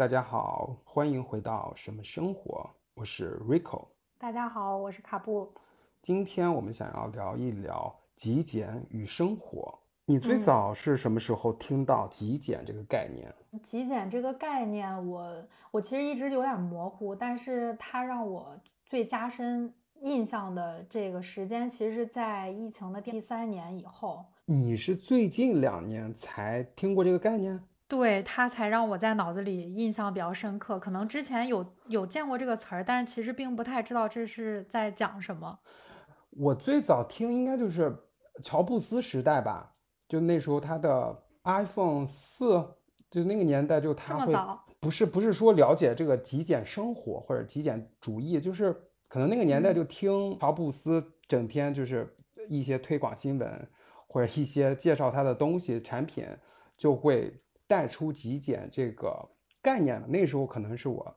大家好，欢迎回到什么生活，我是 Rico。大家好，我是卡布。今天我们想要聊一聊极简与生活。你最早是什么时候听到极简这个概念？极简这个概念，我我其实一直有点模糊，但是它让我最加深印象的这个时间，其实是在疫情的第三年以后。你是最近两年才听过这个概念？对，他才让我在脑子里印象比较深刻。可能之前有有见过这个词儿，但其实并不太知道这是在讲什么。我最早听应该就是乔布斯时代吧，就那时候他的 iPhone 四，就那个年代就他会不是不是说了解这个极简生活或者极简主义，就是可能那个年代就听乔布斯整天就是一些推广新闻。或者一些介绍他的东西产品，就会带出极简这个概念了。那时候可能是我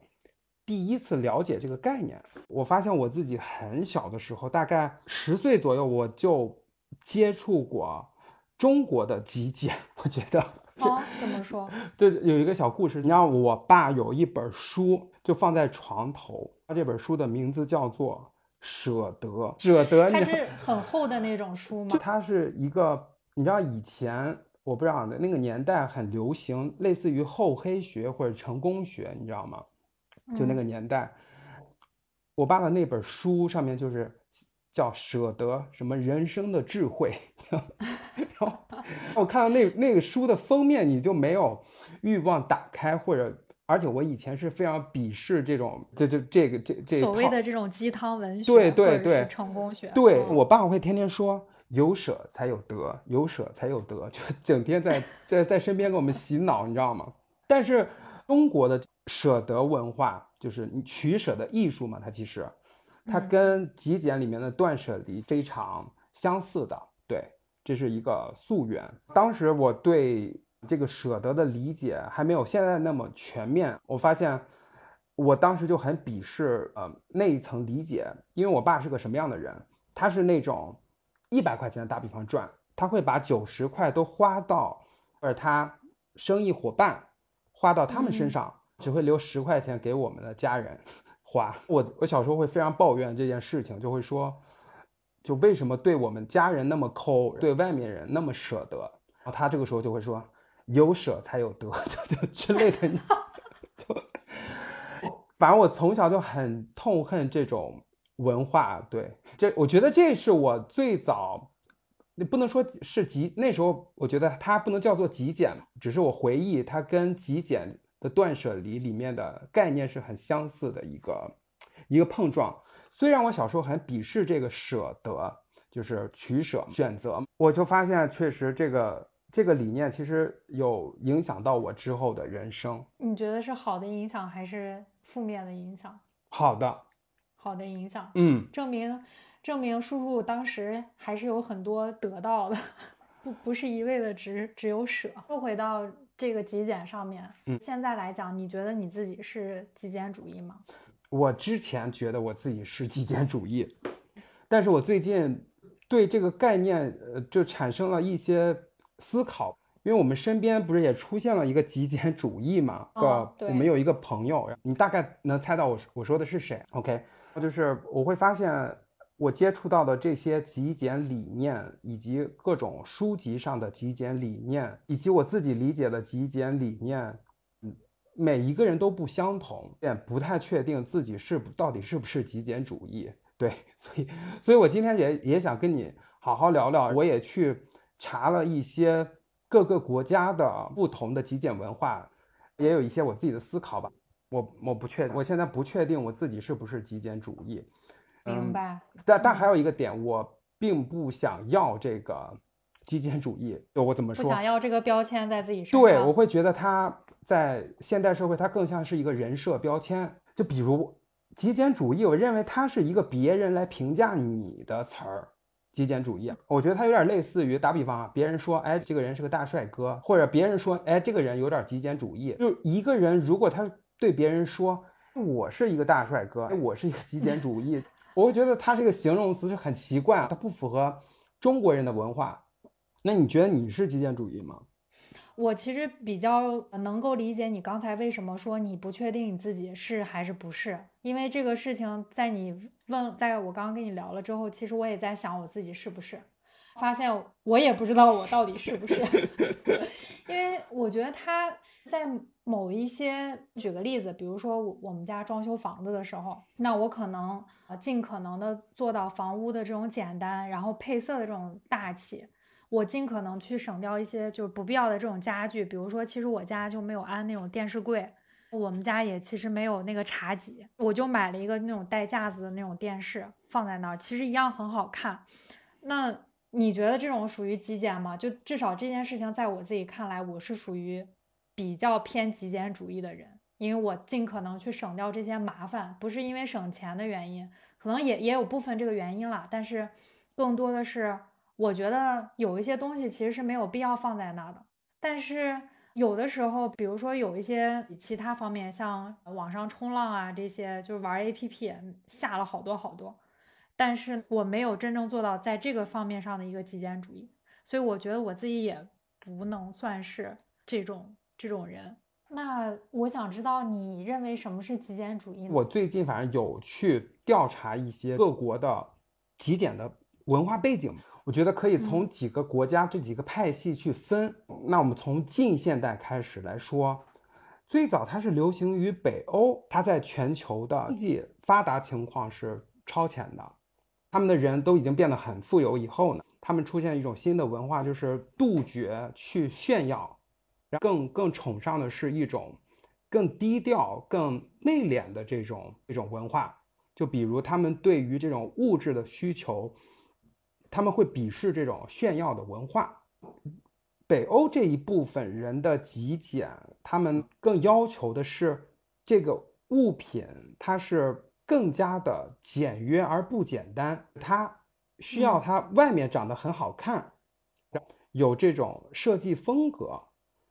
第一次了解这个概念。我发现我自己很小的时候，大概十岁左右，我就接触过中国的极简。我觉得哦，怎么说？对 有一个小故事。你让我爸有一本书，就放在床头。他这本书的名字叫做。舍得，舍得，它是很厚的那种书吗？就它是一个，你知道以前我不知道那个年代很流行，类似于厚黑学或者成功学，你知道吗？就那个年代，我爸的那本书上面就是叫舍得什么人生的智慧，然后我看到那那个书的封面，你就没有欲望打开或者。而且我以前是非常鄙视这种，这就这个这这所谓的这种鸡汤文学，对对对，成功学。对我爸会天天说，有舍才有得，有舍才有得，就 整天在在在身边给我们洗脑，你知道吗？但是中国的舍得文化，就是你取舍的艺术嘛，它其实它跟极简里面的断舍离非常相似的，对，这是一个溯源。当时我对。这个舍得的理解还没有现在那么全面。我发现，我当时就很鄙视呃那一层理解，因为我爸是个什么样的人？他是那种一百块钱的大比方赚，他会把九十块都花到，而他生意伙伴花到他们身上，只会留十块钱给我们的家人 花。我我小时候会非常抱怨这件事情，就会说，就为什么对我们家人那么抠，对外面人那么舍得？然后他这个时候就会说。有舍才有得，就就之类的，就 反正我从小就很痛恨这种文化。对，这我觉得这是我最早，你不能说是极，那时候我觉得它不能叫做极简，只是我回忆它跟极简的断舍离里面的概念是很相似的一个一个碰撞。虽然我小时候很鄙视这个舍得，就是取舍选择，我就发现确实这个。这个理念其实有影响到我之后的人生。你觉得是好的影响还是负面的影响？好的，好的影响。嗯，证明证明叔叔当时还是有很多得到的，不不是一味的只只有舍。又回到这个极简上面，嗯，现在来讲，你觉得你自己是极简主义吗？我之前觉得我自己是极简主义，但是我最近对这个概念呃就产生了一些。思考，因为我们身边不是也出现了一个极简主义嘛？个我们有一个朋友，你大概能猜到我我说的是谁？OK，就是我会发现我接触到的这些极简理念，以及各种书籍上的极简理念，以及我自己理解的极简理念，每一个人都不相同，也不太确定自己是到底是不是极简主义。对，所以，所以我今天也也想跟你好好聊聊，我也去。查了一些各个国家的不同的极简文化，也有一些我自己的思考吧。我我不确，我现在不确定我自己是不是极简主义。明白。但但还有一个点，我并不想要这个极简主义。我怎么说？不想要这个标签在自己身上。对，我会觉得它在现代社会，它更像是一个人设标签。就比如极简主义，我认为它是一个别人来评价你的词儿。极简主义，我觉得它有点类似于打比方啊，别人说，哎，这个人是个大帅哥，或者别人说，哎，这个人有点极简主义。就一个人如果他对别人说，我是一个大帅哥，我是一个极简主义，我会觉得他这个形容词是很奇怪，它不符合中国人的文化。那你觉得你是极简主义吗？我其实比较能够理解你刚才为什么说你不确定你自己是还是不是，因为这个事情在你问，在我刚刚跟你聊了之后，其实我也在想我自己是不是，发现我也不知道我到底是不是，因为我觉得他在某一些，举个例子，比如说我我们家装修房子的时候，那我可能呃尽可能的做到房屋的这种简单，然后配色的这种大气。我尽可能去省掉一些就是不必要的这种家具，比如说，其实我家就没有安那种电视柜，我们家也其实没有那个茶几，我就买了一个那种带架子的那种电视放在那儿，其实一样很好看。那你觉得这种属于极简吗？就至少这件事情在我自己看来，我是属于比较偏极简主义的人，因为我尽可能去省掉这些麻烦，不是因为省钱的原因，可能也也有部分这个原因啦，但是更多的是。我觉得有一些东西其实是没有必要放在那的，但是有的时候，比如说有一些其他方面，像网上冲浪啊这些，就是玩 APP 下了好多好多，但是我没有真正做到在这个方面上的一个极简主义，所以我觉得我自己也不能算是这种这种人。那我想知道你认为什么是极简主义？我最近反正有去调查一些各国的极简的文化背景。我觉得可以从几个国家这几个派系去分。那我们从近现代开始来说，最早它是流行于北欧，它在全球的经济发达情况是超前的，他们的人都已经变得很富有以后呢，他们出现一种新的文化，就是杜绝去炫耀，更更崇尚的是一种更低调、更内敛的这种一种文化。就比如他们对于这种物质的需求。他们会鄙视这种炫耀的文化。北欧这一部分人的极简，他们更要求的是这个物品，它是更加的简约而不简单。它需要它外面长得很好看，有这种设计风格。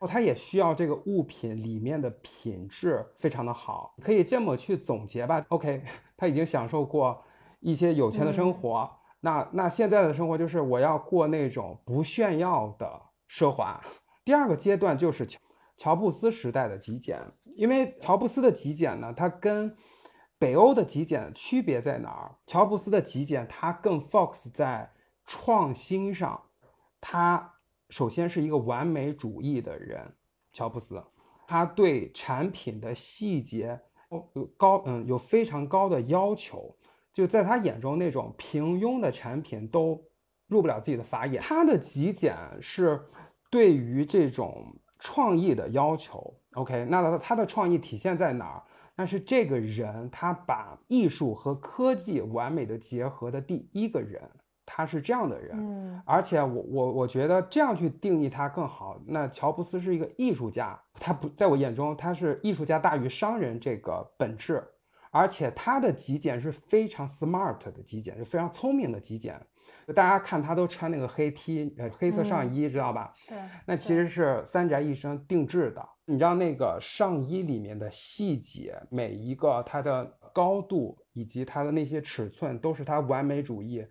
它也需要这个物品里面的品质非常的好。可以这么去总结吧。OK，他已经享受过一些有钱的生活。那那现在的生活就是我要过那种不炫耀的奢华。第二个阶段就是乔乔布斯时代的极简，因为乔布斯的极简呢，它跟北欧的极简区别在哪儿？乔布斯的极简它更 focus 在创新上，他首先是一个完美主义的人，乔布斯，他对产品的细节高嗯有非常高的要求。就在他眼中，那种平庸的产品都入不了自己的法眼。他的极简是对于这种创意的要求。OK，那他他的创意体现在哪儿？那是这个人他把艺术和科技完美的结合的第一个人，他是这样的人。嗯，而且我我我觉得这样去定义他更好。那乔布斯是一个艺术家，他不在我眼中他是艺术家大于商人这个本质。而且他的极简是非常 smart 的极简，是非常聪明的极简。大家看他都穿那个黑 T，呃，黑色上衣，知道吧？是。那其实是三宅一生定制的。你知道那个上衣里面的细节，每一个它的高度以及它的那些尺寸，都是他完美主义，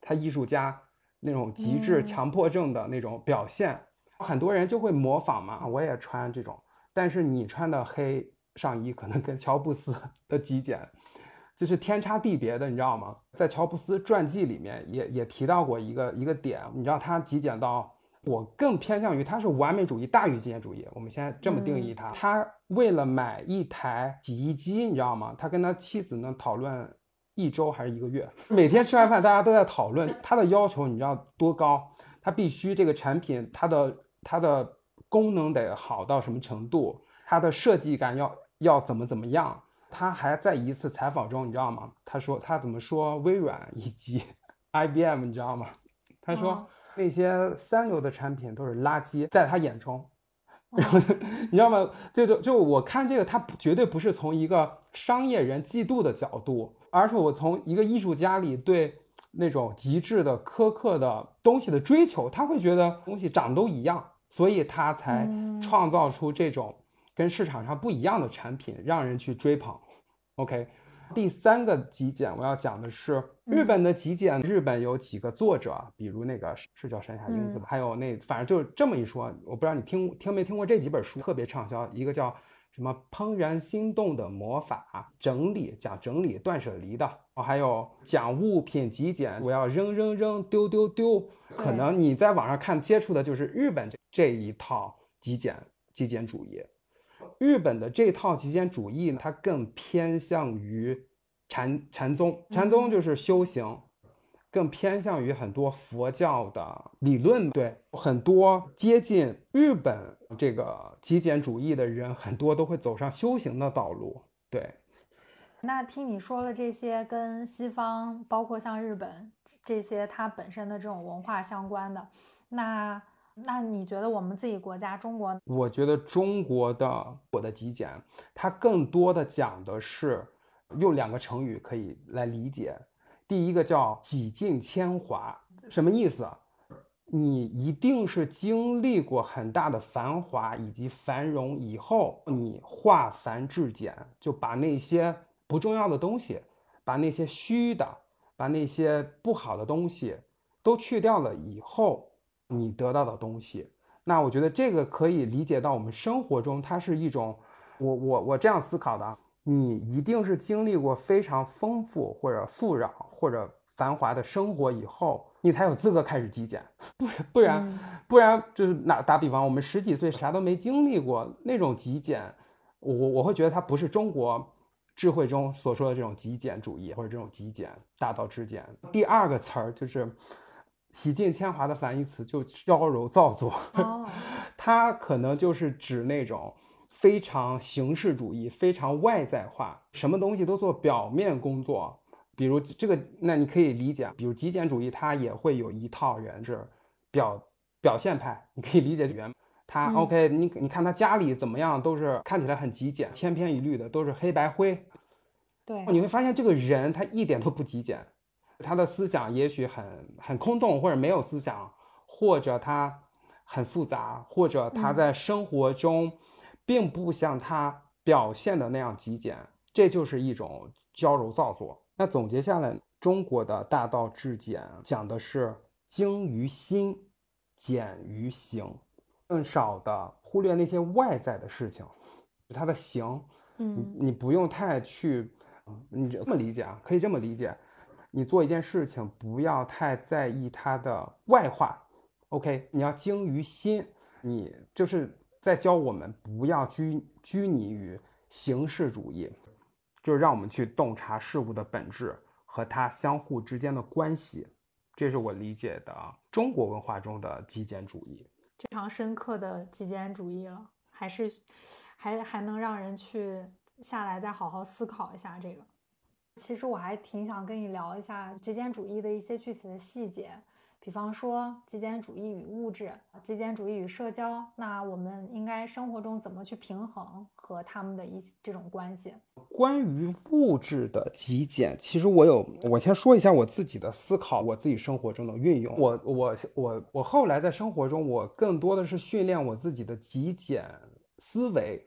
他艺术家那种极致强迫症的那种表现。很多人就会模仿嘛，我也穿这种，但是你穿的黑。上衣可能跟乔布斯 的极简就是天差地别的，你知道吗？在乔布斯传记里面也也提到过一个一个点，你知道他极简到我更偏向于他是完美主义大于极简主义。我们先这么定义他。他为了买一台洗衣机，你知道吗？他跟他妻子呢讨论一周还是一个月，每天吃完饭大家都在讨论他的要求，你知道多高？他必须这个产品它的它的功能得好到什么程度？它的设计感要。要怎么怎么样？他还在一次采访中，你知道吗？他说他怎么说微软以及 IBM，你知道吗？他说那些三流的产品都是垃圾，在他眼中。然后 你知道吗？就就就我看这个，他绝对不是从一个商业人嫉妒的角度，而是我从一个艺术家里对那种极致的苛刻的东西的追求，他会觉得东西长都一样，所以他才创造出这种。跟市场上不一样的产品，让人去追捧，OK，第三个极简，我要讲的是日本的极简。日本有几个作者，比如那个是叫山下英子吧，还有那反正就这么一说，我不知道你听听没听过这几本书，特别畅销。一个叫什么《怦然心动的魔法整理》，讲整理断舍离的；哦，还有讲物品极简，我要扔扔扔，丢丢丢。可能你在网上看接触的就是日本这这一套极简极简主义。日本的这套极简主义，它更偏向于禅禅宗，禅宗就是修行，更偏向于很多佛教的理论。对，很多接近日本这个极简主义的人，很多都会走上修行的道路。对，那听你说了这些跟西方，包括像日本这些它本身的这种文化相关的，那。那你觉得我们自己国家中国？我觉得中国的我的极简，它更多的讲的是用两个成语可以来理解。第一个叫几近铅华，什么意思？你一定是经历过很大的繁华以及繁荣以后，你化繁至简，就把那些不重要的东西，把那些虚的，把那些不好的东西都去掉了以后。你得到的东西，那我觉得这个可以理解到我们生活中，它是一种，我我我这样思考的，你一定是经历过非常丰富或者富饶或者繁华的生活以后，你才有资格开始极简，不不然不然就是打打比方，我们十几岁啥都没经历过那种极简，我我会觉得它不是中国智慧中所说的这种极简主义或者这种极简大道至简。第二个词儿就是。洗尽铅华的反义词就娇柔造作，它可能就是指那种非常形式主义、非常外在化，什么东西都做表面工作。比如这个，那你可以理解，比如极简主义，它也会有一套人是表表现派，你可以理解原他 OK，你你看他家里怎么样，都是看起来很极简，千篇一律的，都是黑白灰。对，你会发现这个人他一点都不极简。他的思想也许很很空洞，或者没有思想，或者他很复杂，或者他在生活中并不像他表现的那样极简，这就是一种矫揉造作。那总结下来，中国的大道至简讲的是精于心，简于行，更少的忽略那些外在的事情，他的行，嗯，你不用太去，你这么理解啊？可以这么理解。你做一件事情，不要太在意它的外化，OK？你要精于心，你就是在教我们不要拘拘泥于形式主义，就是让我们去洞察事物的本质和它相互之间的关系。这是我理解的中国文化中的极简主义，非常深刻的极简主义了，还是还还能让人去下来再好好思考一下这个。其实我还挺想跟你聊一下极简主义的一些具体的细节，比方说极简主义与物质、极简主义与社交，那我们应该生活中怎么去平衡和他们的一这种关系？关于物质的极简，其实我有，我先说一下我自己的思考，我自己生活中的运用。我我我我后来在生活中，我更多的是训练我自己的极简思维，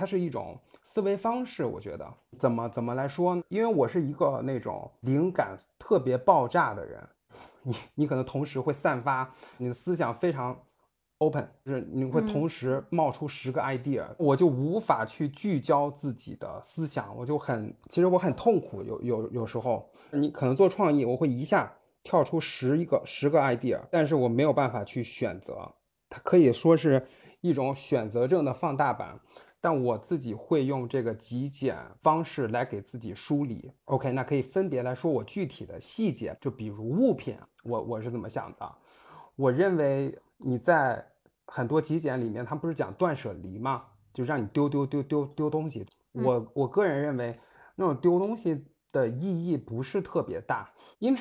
它是一种。思维方式，我觉得怎么怎么来说呢？因为我是一个那种灵感特别爆炸的人，你你可能同时会散发你的思想非常 open，就是你会同时冒出十个 idea，我就无法去聚焦自己的思想，我就很其实我很痛苦。有有有时候你可能做创意，我会一下跳出十一个十个 idea，但是我没有办法去选择，它可以说是一种选择症的放大版。但我自己会用这个极简方式来给自己梳理。OK，那可以分别来说我具体的细节，就比如物品，我我是怎么想的？我认为你在很多极简里面，它不是讲断舍离吗？就让你丢丢丢丢丢东西。我我个人认为，那种丢东西的意义不是特别大，因为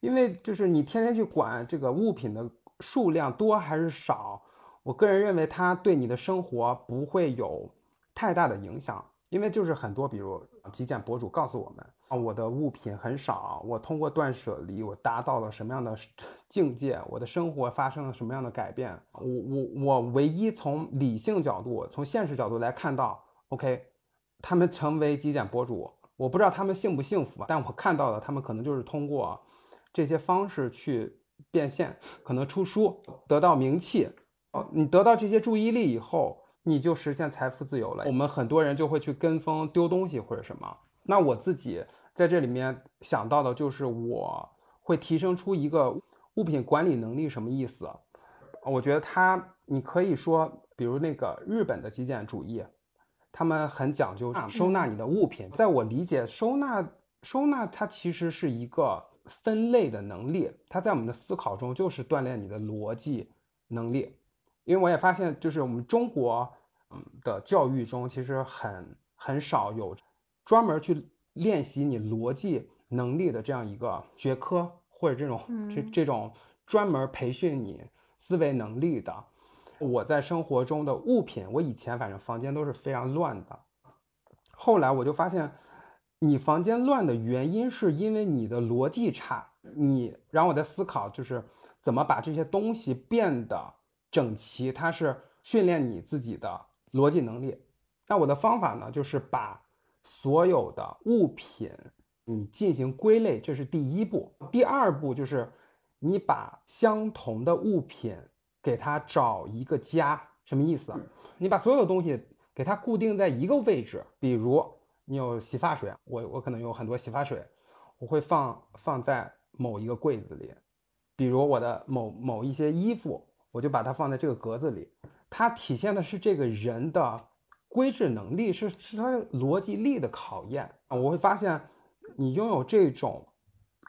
因为就是你天天去管这个物品的数量多还是少。我个人认为，它对你的生活不会有太大的影响，因为就是很多，比如极简博主告诉我们啊，我的物品很少，我通过断舍离，我达到了什么样的 境界，我的生活发生了什么样的改变。我我我唯一从理性角度、从现实角度来看到，OK，他们成为极简博主我不知道他们幸不幸福吧，但我看到的他们可能就是通过这些方式去变现，可能出书得到名气，哦，你得到这些注意力以后，你就实现财富自由了。我们很多人就会去跟风丢东西或者什么。那我自己在这里面想到的就是我会提升出一个物品管理能力，什么意思？我觉得它，你可以说，比如那个日本的极简主义。他们很讲究收纳你的物品，在我理解，收纳收纳它其实是一个分类的能力，它在我们的思考中就是锻炼你的逻辑能力。因为我也发现，就是我们中国嗯的教育中，其实很很少有专门去练习你逻辑能力的这样一个学科，或者这种这这种专门培训你思维能力的。我在生活中的物品，我以前反正房间都是非常乱的。后来我就发现，你房间乱的原因是因为你的逻辑差。你让我在思考，就是怎么把这些东西变得整齐，它是训练你自己的逻辑能力。那我的方法呢，就是把所有的物品你进行归类，这是第一步。第二步就是你把相同的物品。给它找一个家，什么意思？你把所有的东西给它固定在一个位置，比如你有洗发水，我我可能有很多洗发水，我会放放在某一个柜子里。比如我的某某一些衣服，我就把它放在这个格子里。它体现的是这个人的规制能力，是是他逻辑力的考验啊。我会发现，你拥有这种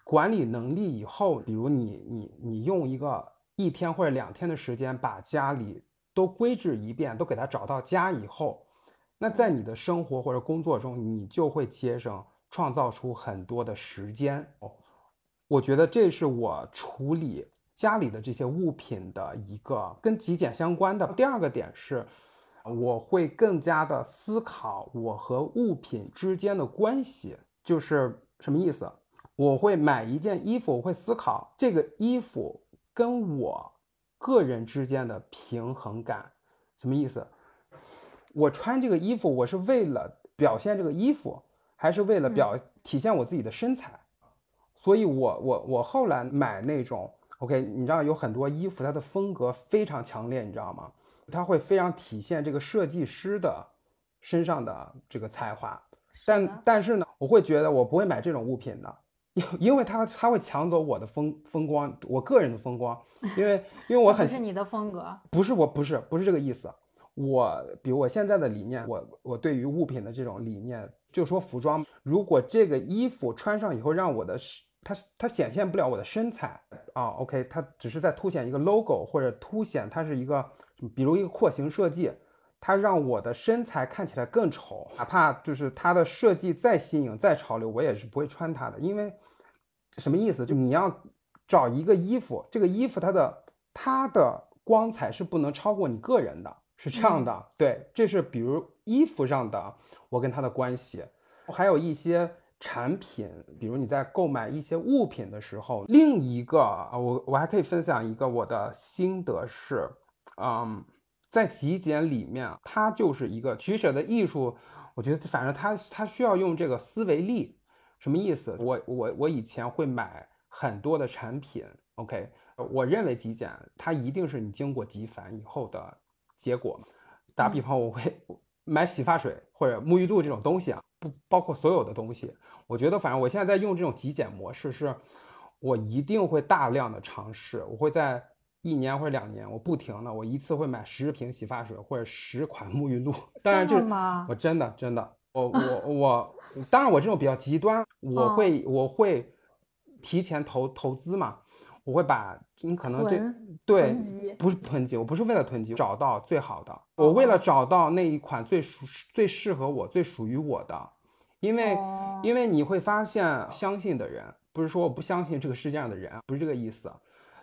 管理能力以后，比如你你你用一个。一天或者两天的时间，把家里都规制一遍，都给他找到家以后，那在你的生活或者工作中，你就会节省、创造出很多的时间哦。我觉得这是我处理家里的这些物品的一个跟极简相关的。第二个点是，我会更加的思考我和物品之间的关系，就是什么意思？我会买一件衣服，我会思考这个衣服。跟我个人之间的平衡感，什么意思？我穿这个衣服，我是为了表现这个衣服，还是为了表体现我自己的身材？所以，我我我后来买那种，OK，你知道有很多衣服，它的风格非常强烈，你知道吗？它会非常体现这个设计师的身上的这个才华。但但是呢，我会觉得我不会买这种物品的。因因为它它会抢走我的风风光，我个人的风光，因为因为我很是你的风格，不是我不是不是这个意思，我比如我现在的理念，我我对于物品的这种理念，就说服装，如果这个衣服穿上以后让我的它它显现不了我的身材啊，OK，它只是在凸显一个 logo 或者凸显它是一个，比如一个廓形设计。它让我的身材看起来更丑，哪怕就是它的设计再新颖、再潮流，我也是不会穿它的。因为什么意思？就你要找一个衣服，这个衣服它的它的光彩是不能超过你个人的，是这样的。对，这是比如衣服上的我跟它的关系，还有一些产品，比如你在购买一些物品的时候，另一个啊，我我还可以分享一个我的心得是，嗯。在极简里面，它就是一个取舍的艺术。我觉得，反正它它需要用这个思维力。什么意思？我我我以前会买很多的产品。OK，我认为极简它一定是你经过极繁以后的结果。打比方，我会 买洗发水或者沐浴露这种东西啊，不包括所有的东西。我觉得，反正我现在在用这种极简模式，是我一定会大量的尝试。我会在。一年或者两年，我不停的，我一次会买十瓶洗发水或者十款沐浴露。当然，这我真的真的，我 我我，当然我这种比较极端，我会我会提前投投资嘛，我会把你可能对对不是囤积，我不是为了囤积，找到最好的，我为了找到那一款最属最适合我最属于我的，因为因为你会发现，相信的人不是说我不相信这个世界上的人，不是这个意思。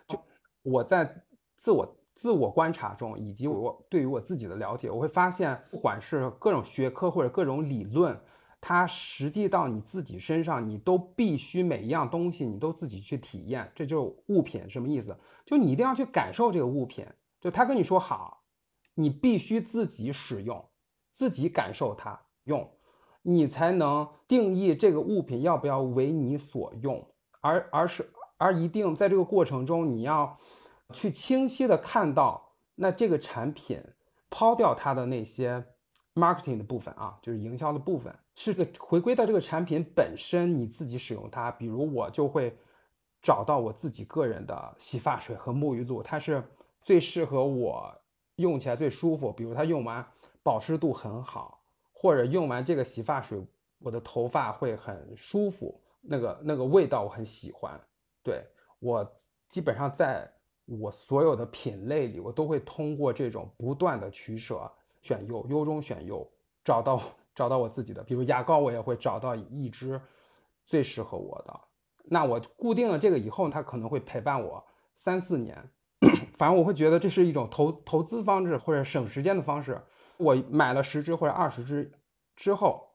就我在自我自我观察中，以及我对于我自己的了解，我会发现，不管是各种学科或者各种理论，它实际到你自己身上，你都必须每一样东西你都自己去体验。这就物品什么意思？就你一定要去感受这个物品。就他跟你说好，你必须自己使用，自己感受它用。你才能定义这个物品要不要为你所用，而而是而一定在这个过程中，你要去清晰的看到，那这个产品抛掉它的那些 marketing 的部分啊，就是营销的部分，是个回归到这个产品本身，你自己使用它。比如我就会找到我自己个人的洗发水和沐浴露，它是最适合我用起来最舒服。比如它用完保湿度很好，或者用完这个洗发水，我的头发会很舒服，那个那个味道我很喜欢。对我基本上在我所有的品类里，我都会通过这种不断的取舍。选优，优中选优，找到找到我自己的，比如牙膏，我也会找到一支最适合我的。那我固定了这个以后，它可能会陪伴我三四年。反正我会觉得这是一种投投资方式或者省时间的方式。我买了十支或者二十支之后，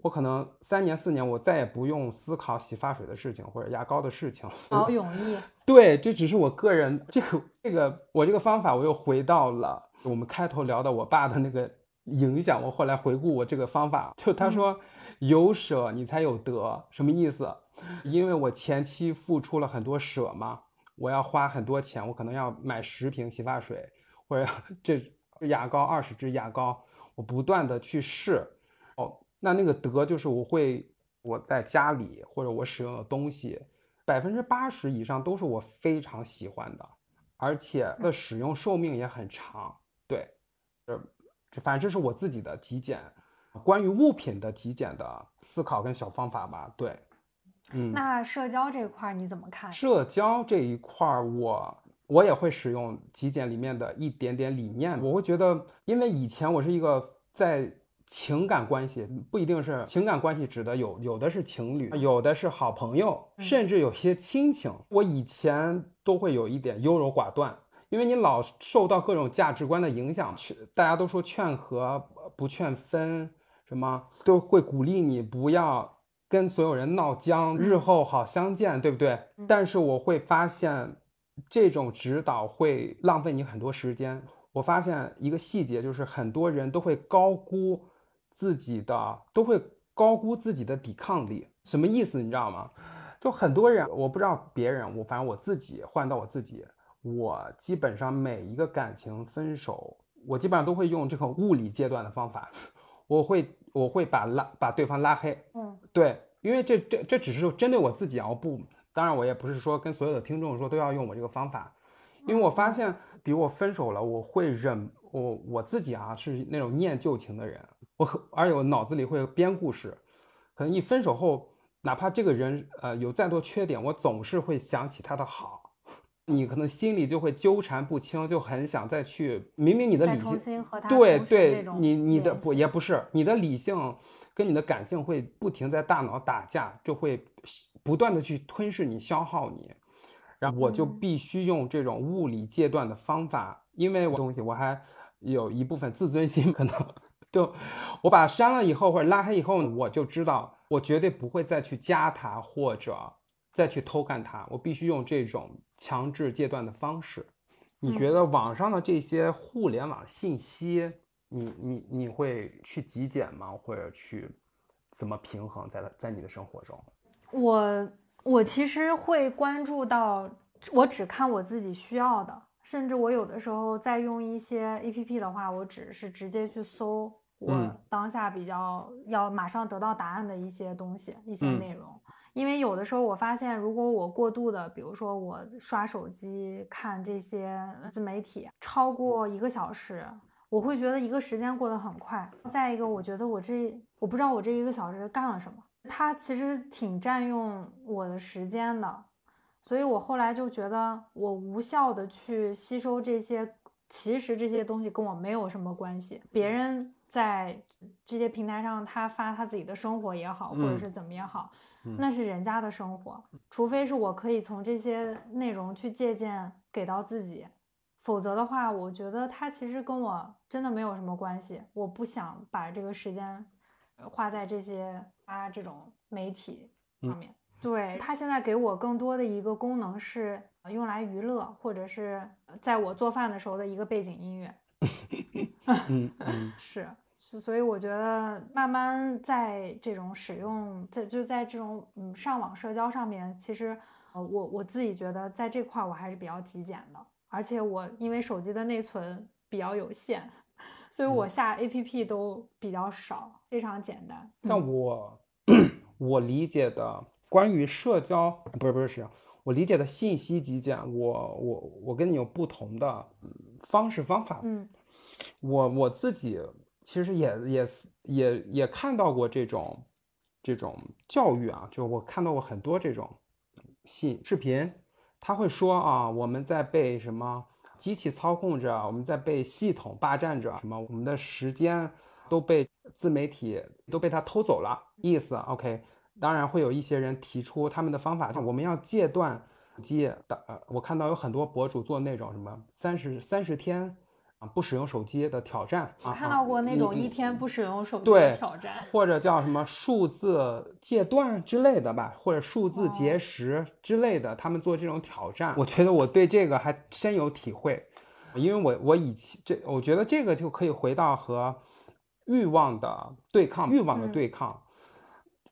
我可能三年四年，我再也不用思考洗发水的事情或者牙膏的事情。好 永逸。对，这只是我个人这个这个我这个方法，我又回到了。我们开头聊的我爸的那个影响，我后来回顾我这个方法，就他说有舍你才有得，什么意思？因为我前期付出了很多舍嘛，我要花很多钱，我可能要买十瓶洗发水，或者 这牙膏二十支牙膏，我不断的去试，哦，那那个得就是我会我在家里或者我使用的东西，百分之八十以上都是我非常喜欢的，而且的使用寿命也很长。对，呃，反正这是我自己的极简，关于物品的极简的思考跟小方法吧。对，嗯，那社交这一块你怎么看？社交这一块，我我也会使用极简里面的一点点理念。我会觉得，因为以前我是一个在情感关系，不一定是情感关系，指的有有的是情侣，有的是好朋友，甚至有些亲情。我以前都会有一点优柔寡断。因为你老受到各种价值观的影响，劝大家都说劝和不劝分，什么都会鼓励你不要跟所有人闹僵，日后好相见，对不对？但是我会发现，这种指导会浪费你很多时间。我发现一个细节，就是很多人都会高估自己的，都会高估自己的抵抗力。什么意思？你知道吗？就很多人，我不知道别人，我反正我自己换到我自己。我基本上每一个感情分手，我基本上都会用这个物理阶段的方法，我会我会把拉把对方拉黑，嗯，对，因为这这这只是针对我自己啊，我不，当然我也不是说跟所有的听众说都要用我这个方法，因为我发现，比如我分手了，我会忍，我我自己啊是那种念旧情的人，我而且我脑子里会编故事，可能一分手后，哪怕这个人呃有再多缺点，我总是会想起他的好。你可能心里就会纠缠不清，就很想再去。明明你的理性，对对，你你的不也不是你的理性跟你的感性会不停在大脑打架，就会不断的去吞噬你、消耗你。然后我就必须用这种物理戒断的方法，因为我东西我还有一部分自尊心，可能就我把删了以后或者拉黑以后，我就知道我绝对不会再去加他或者。再去偷看它，我必须用这种强制戒断的方式。你觉得网上的这些互联网信息，你你你会去极简吗？或者去怎么平衡在在你的生活中？我我其实会关注到，我只看我自己需要的，甚至我有的时候在用一些 A P P 的话，我只是直接去搜我当下比较要马上得到答案的一些东西、一些内容。因为有的时候我发现，如果我过度的，比如说我刷手机看这些自媒体超过一个小时，我会觉得一个时间过得很快。再一个，我觉得我这我不知道我这一个小时干了什么，它其实挺占用我的时间的。所以我后来就觉得，我无效的去吸收这些，其实这些东西跟我没有什么关系。别人在这些平台上，他发他自己的生活也好，或者是怎么也好。那是人家的生活，除非是我可以从这些内容去借鉴给到自己，否则的话，我觉得它其实跟我真的没有什么关系。我不想把这个时间花在这些啊这种媒体上面。对它现在给我更多的一个功能是用来娱乐，或者是在我做饭的时候的一个背景音乐。嗯嗯，是，所以我觉得慢慢在这种使用，在就在这种嗯上网社交上面，其实呃我我自己觉得在这块我还是比较极简的，而且我因为手机的内存比较有限，所以我下 APP 都比较少，非常简单。但我我理解的关于社交不是不是是。我理解的信息极简，我我我跟你有不同的方式方法。嗯，我我自己其实也也也也看到过这种这种教育啊，就我看到过很多这种信视频，他会说啊，我们在被什么机器操控着，我们在被系统霸占着，什么我们的时间都被自媒体都被他偷走了，意思 OK。当然会有一些人提出他们的方法，我们要戒断机的。呃，我看到有很多博主做那种什么三十三十天啊不使用手机的挑战。看到过那种一天不使用手机的挑战，或者叫什么数字戒断之类的吧，或者数字节食之类的，他们做这种挑战。我觉得我对这个还深有体会，因为我我以前这，我觉得这个就可以回到和欲望的对抗，欲望的对抗。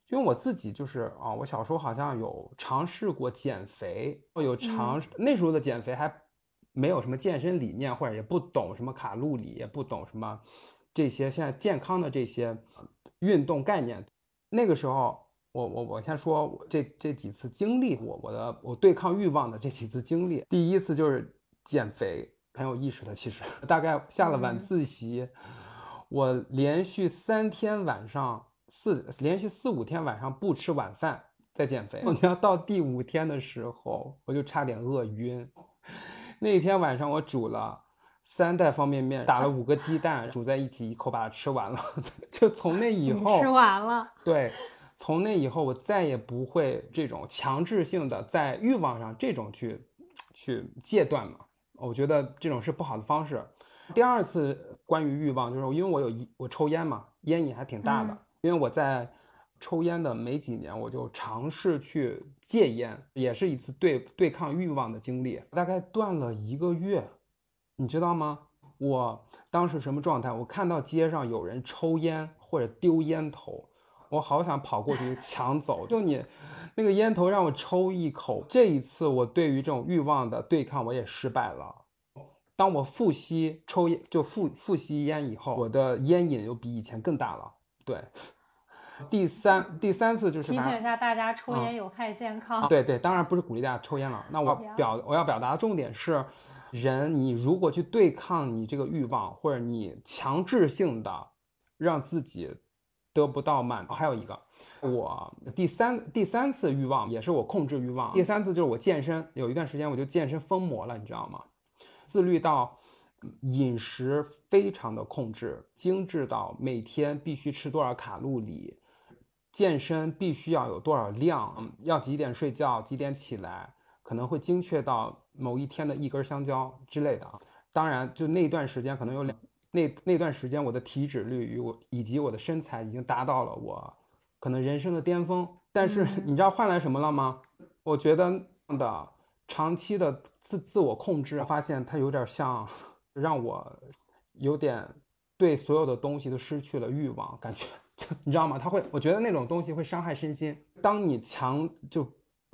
因为我自己就是啊，我小时候好像有尝试过减肥，有尝那时候的减肥还没有什么健身理念，或者也不懂什么卡路里，也不懂什么这些现在健康的这些运动概念。那个时候，我我我先说我这这几次经历，我我的我对抗欲望的这几次经历，第一次就是减肥，很有意识的，其实 大概下了晚自习，我连续三天晚上。四连续四五天晚上不吃晚饭在减肥，你要到第五天的时候，我就差点饿晕。那天晚上我煮了三袋方便面，打了五个鸡蛋，煮在一起，一口把它吃完了。就从那以后吃完了。对，从那以后我再也不会这种强制性的在欲望上这种去去戒断嘛。我觉得这种是不好的方式。第二次关于欲望，就是因为我有一我抽烟嘛，烟瘾还挺大的。因为我在抽烟的没几年，我就尝试去戒烟，也是一次对对抗欲望的经历。大概断了一个月，你知道吗？我当时什么状态？我看到街上有人抽烟或者丢烟头，我好想跑过去抢走。就你那个烟头让我抽一口，这一次我对于这种欲望的对抗我也失败了。当我复吸抽烟就复复吸烟以后，我的烟瘾又比以前更大了。对，第三第三次就是提醒一下大家，抽烟有害健康。对对，当然不是鼓励大家抽烟了。那我表我要表达的重点是，人你如果去对抗你这个欲望，或者你强制性的让自己得不到满足，还有一个，我第三第三次欲望也是我控制欲望。第三次就是我健身，有一段时间我就健身疯魔了，你知道吗？自律到。饮食非常的控制，精致到每天必须吃多少卡路里，健身必须要有多少量，要几点睡觉，几点起来，可能会精确到某一天的一根香蕉之类的啊。当然，就那段时间可能有两那那段时间我的体脂率与我以及我的身材已经达到了我可能人生的巅峰。但是你知道换来什么了吗？我觉得的长期的自自我控制，发现它有点像。让我有点对所有的东西都失去了欲望，感觉你知道吗？他会，我觉得那种东西会伤害身心。当你强就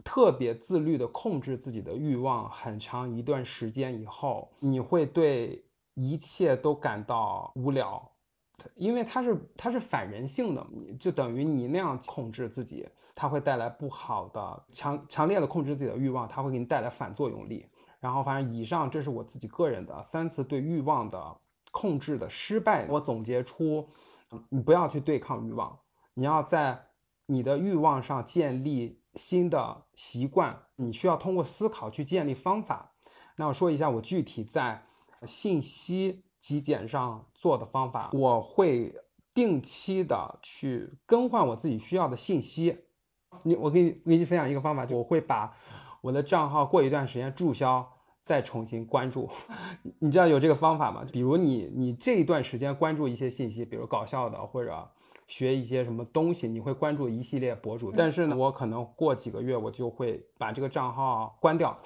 特别自律的控制自己的欲望很长一段时间以后，你会对一切都感到无聊，因为它是它是反人性的，就等于你那样控制自己，它会带来不好的强强烈的控制自己的欲望，它会给你带来反作用力。然后，反正以上这是我自己个人的三次对欲望的控制的失败。我总结出，你不要去对抗欲望，你要在你的欲望上建立新的习惯。你需要通过思考去建立方法。那我说一下我具体在信息极简上做的方法。我会定期的去更换我自己需要的信息。你，我给你给你分享一个方法，就我会把。我的账号过一段时间注销，再重新关注，你知道有这个方法吗？比如你你这一段时间关注一些信息，比如搞笑的或者学一些什么东西，你会关注一系列博主。但是呢，我可能过几个月我就会把这个账号关掉，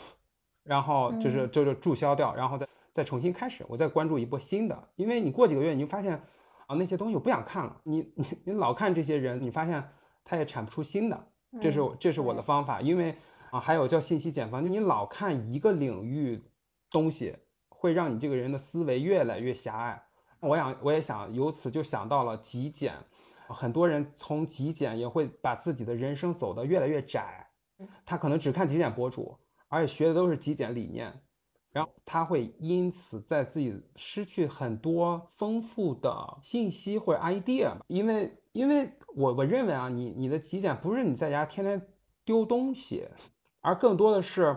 然后就是就是注销掉，然后再再重新开始，我再关注一波新的。因为你过几个月，你就发现啊，那些东西我不想看了。你你你老看这些人，你发现他也产不出新的。这是这是我的方法。因为啊，还有叫信息茧房，就你老看一个领域东西，会让你这个人的思维越来越狭隘。我想我也想由此就想到了极简，很多人从极简也会把自己的人生走得越来越窄。他可能只看极简博主，而且学的都是极简理念，然后他会因此在自己失去很多丰富的信息或者 idea。因为，因为我我认为啊，你你的极简不是你在家天天丢东西，而更多的是，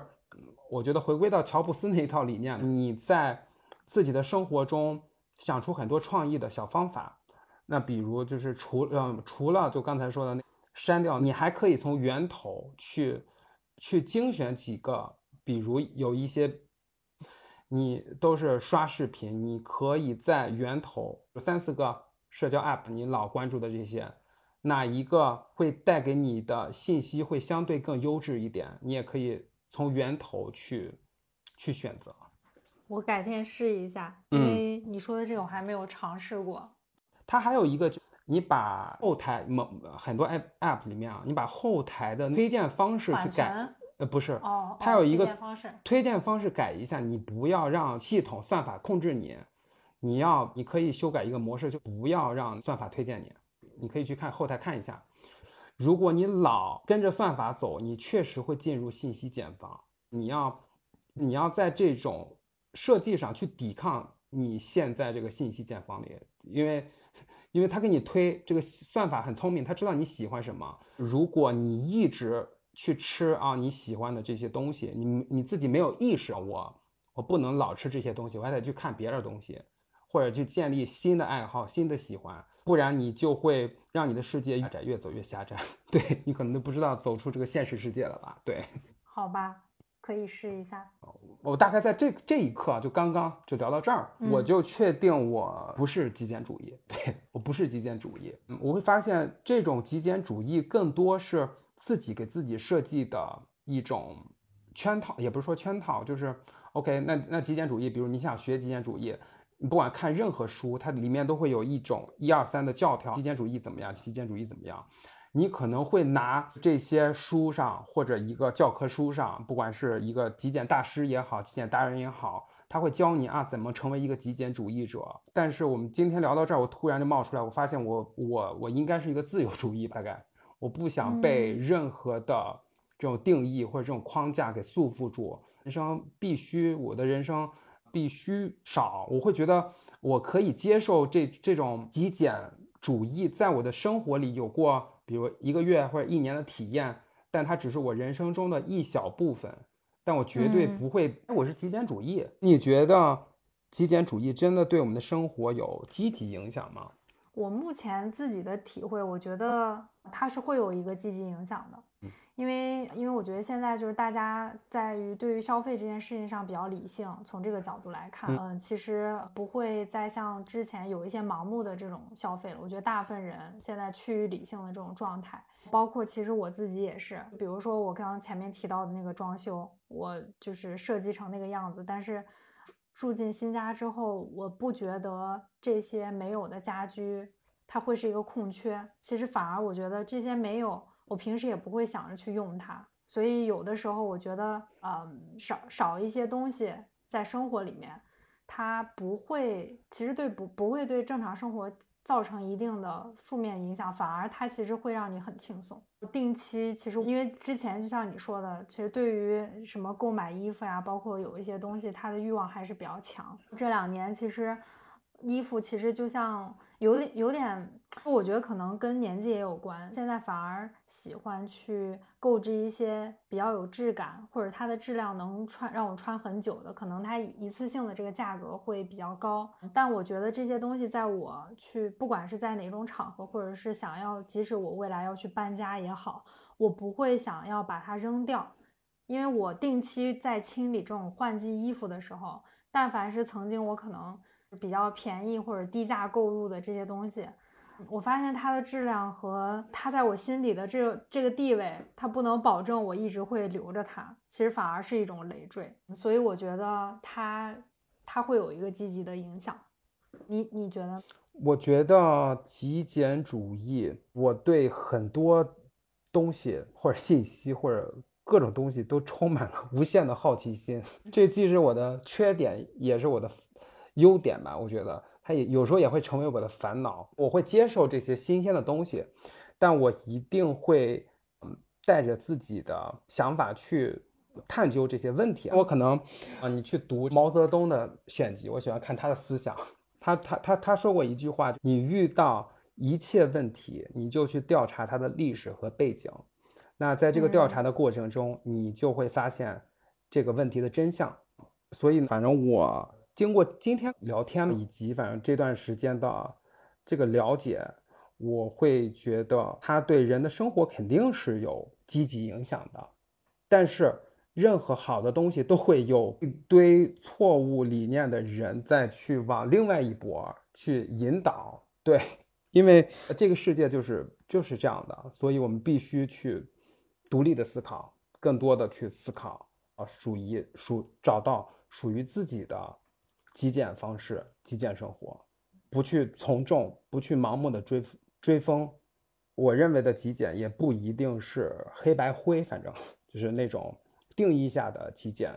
我觉得回归到乔布斯那一套理念，你在自己的生活中想出很多创意的小方法。那比如就是除嗯除了就刚才说的那。删掉，你还可以从源头去去精选几个，比如有一些你都是刷视频，你可以在源头三四个社交 app，你老关注的这些，哪一个会带给你的信息会相对更优质一点，你也可以从源头去去选择。我改天试一下，因为你说的这种还没有尝试过。它还有一个就。你把后台某很多 app app 里面啊，你把后台的推荐方式去改，呃，不是，哦，它有一个推荐方式推荐方式改一下，你不要让系统算法控制你，你要你可以修改一个模式，就不要让算法推荐你，你可以去看后台看一下。如果你老跟着算法走，你确实会进入信息茧房。你要你要在这种设计上去抵抗你现在这个信息茧房里，因为。因为他给你推这个算法很聪明，他知道你喜欢什么。如果你一直去吃啊你喜欢的这些东西，你你自己没有意识，我我不能老吃这些东西，我还得去看别的东西，或者去建立新的爱好、新的喜欢，不然你就会让你的世界越窄，越走越狭窄。对你可能都不知道走出这个现实世界了吧？对，好吧。可以试一下。我大概在这这一刻啊就刚刚就聊到这儿，我就确定我不是极简主义。对我不是极简主义。我会发现这种极简主义更多是自己给自己设计的一种圈套，也不是说圈套，就是 OK。那那极简主义，比如你想学极简主义，你不管看任何书，它里面都会有一种一二三的教条。极简主义怎么样？极简主义怎么样？你可能会拿这些书上或者一个教科书上，不管是一个极简大师也好，极简达人也好，他会教你啊怎么成为一个极简主义者。但是我们今天聊到这儿，我突然就冒出来，我发现我我我应该是一个自由主义，大概我不想被任何的这种定义或者这种框架给束缚住。人生必须，我的人生必须少，我会觉得我可以接受这这种极简主义在我的生活里有过。比如一个月或者一年的体验，但它只是我人生中的一小部分，但我绝对不会。我是极简主义，你觉得极简主义真的对我们的生活有积极影响吗？我目前自己的体会，我觉得它是会有一个积极影响的。因为，因为我觉得现在就是大家在于对于消费这件事情上比较理性，从这个角度来看，嗯，其实不会再像之前有一些盲目的这种消费了。我觉得大部分人现在趋于理性的这种状态，包括其实我自己也是。比如说我刚刚前面提到的那个装修，我就是设计成那个样子，但是住进新家之后，我不觉得这些没有的家居它会是一个空缺。其实反而我觉得这些没有。我平时也不会想着去用它，所以有的时候我觉得，嗯，少少一些东西在生活里面，它不会，其实对不不会对正常生活造成一定的负面影响，反而它其实会让你很轻松。定期其实因为之前就像你说的，其实对于什么购买衣服呀，包括有一些东西，它的欲望还是比较强。这两年其实衣服其实就像。有点有点，我觉得可能跟年纪也有关。现在反而喜欢去购置一些比较有质感，或者它的质量能穿让我穿很久的。可能它一次性的这个价格会比较高，但我觉得这些东西在我去，不管是在哪种场合，或者是想要，即使我未来要去搬家也好，我不会想要把它扔掉，因为我定期在清理这种换季衣服的时候，但凡是曾经我可能。比较便宜或者低价购入的这些东西，我发现它的质量和它在我心里的这个这个地位，它不能保证我一直会留着它，其实反而是一种累赘。所以我觉得它它会有一个积极的影响。你你觉得？我觉得极简主义，我对很多东西或者信息或者各种东西都充满了无限的好奇心。这既是我的缺点，也是我的优点吧。我觉得它也有时候也会成为我的烦恼。我会接受这些新鲜的东西，但我一定会嗯带着自己的想法去探究这些问题。我可能啊，你去读毛泽东的选集，我喜欢看他的思想。他他他他说过一句话：你遇到一切问题，你就去调查它的历史和背景。那在这个调查的过程中，你就会发现这个问题的真相。所以，反正我经过今天聊天以及反正这段时间的这个了解，我会觉得它对人的生活肯定是有积极影响的。但是，任何好的东西都会有一堆错误理念的人再去往另外一波去引导，对，因为这个世界就是就是这样的，所以我们必须去独立的思考，更多的去思考啊，属于属找到属于自己的极简方式、极简生活，不去从众，不去盲目的追追风。我认为的极简也不一定是黑白灰，反正就是那种。定义下的极简，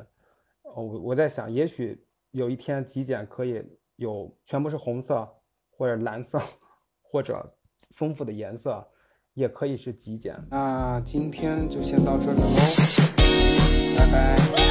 我我在想，也许有一天极简可以有全部是红色，或者蓝色，或者丰富的颜色，也可以是极简。那今天就先到这里喽，拜拜。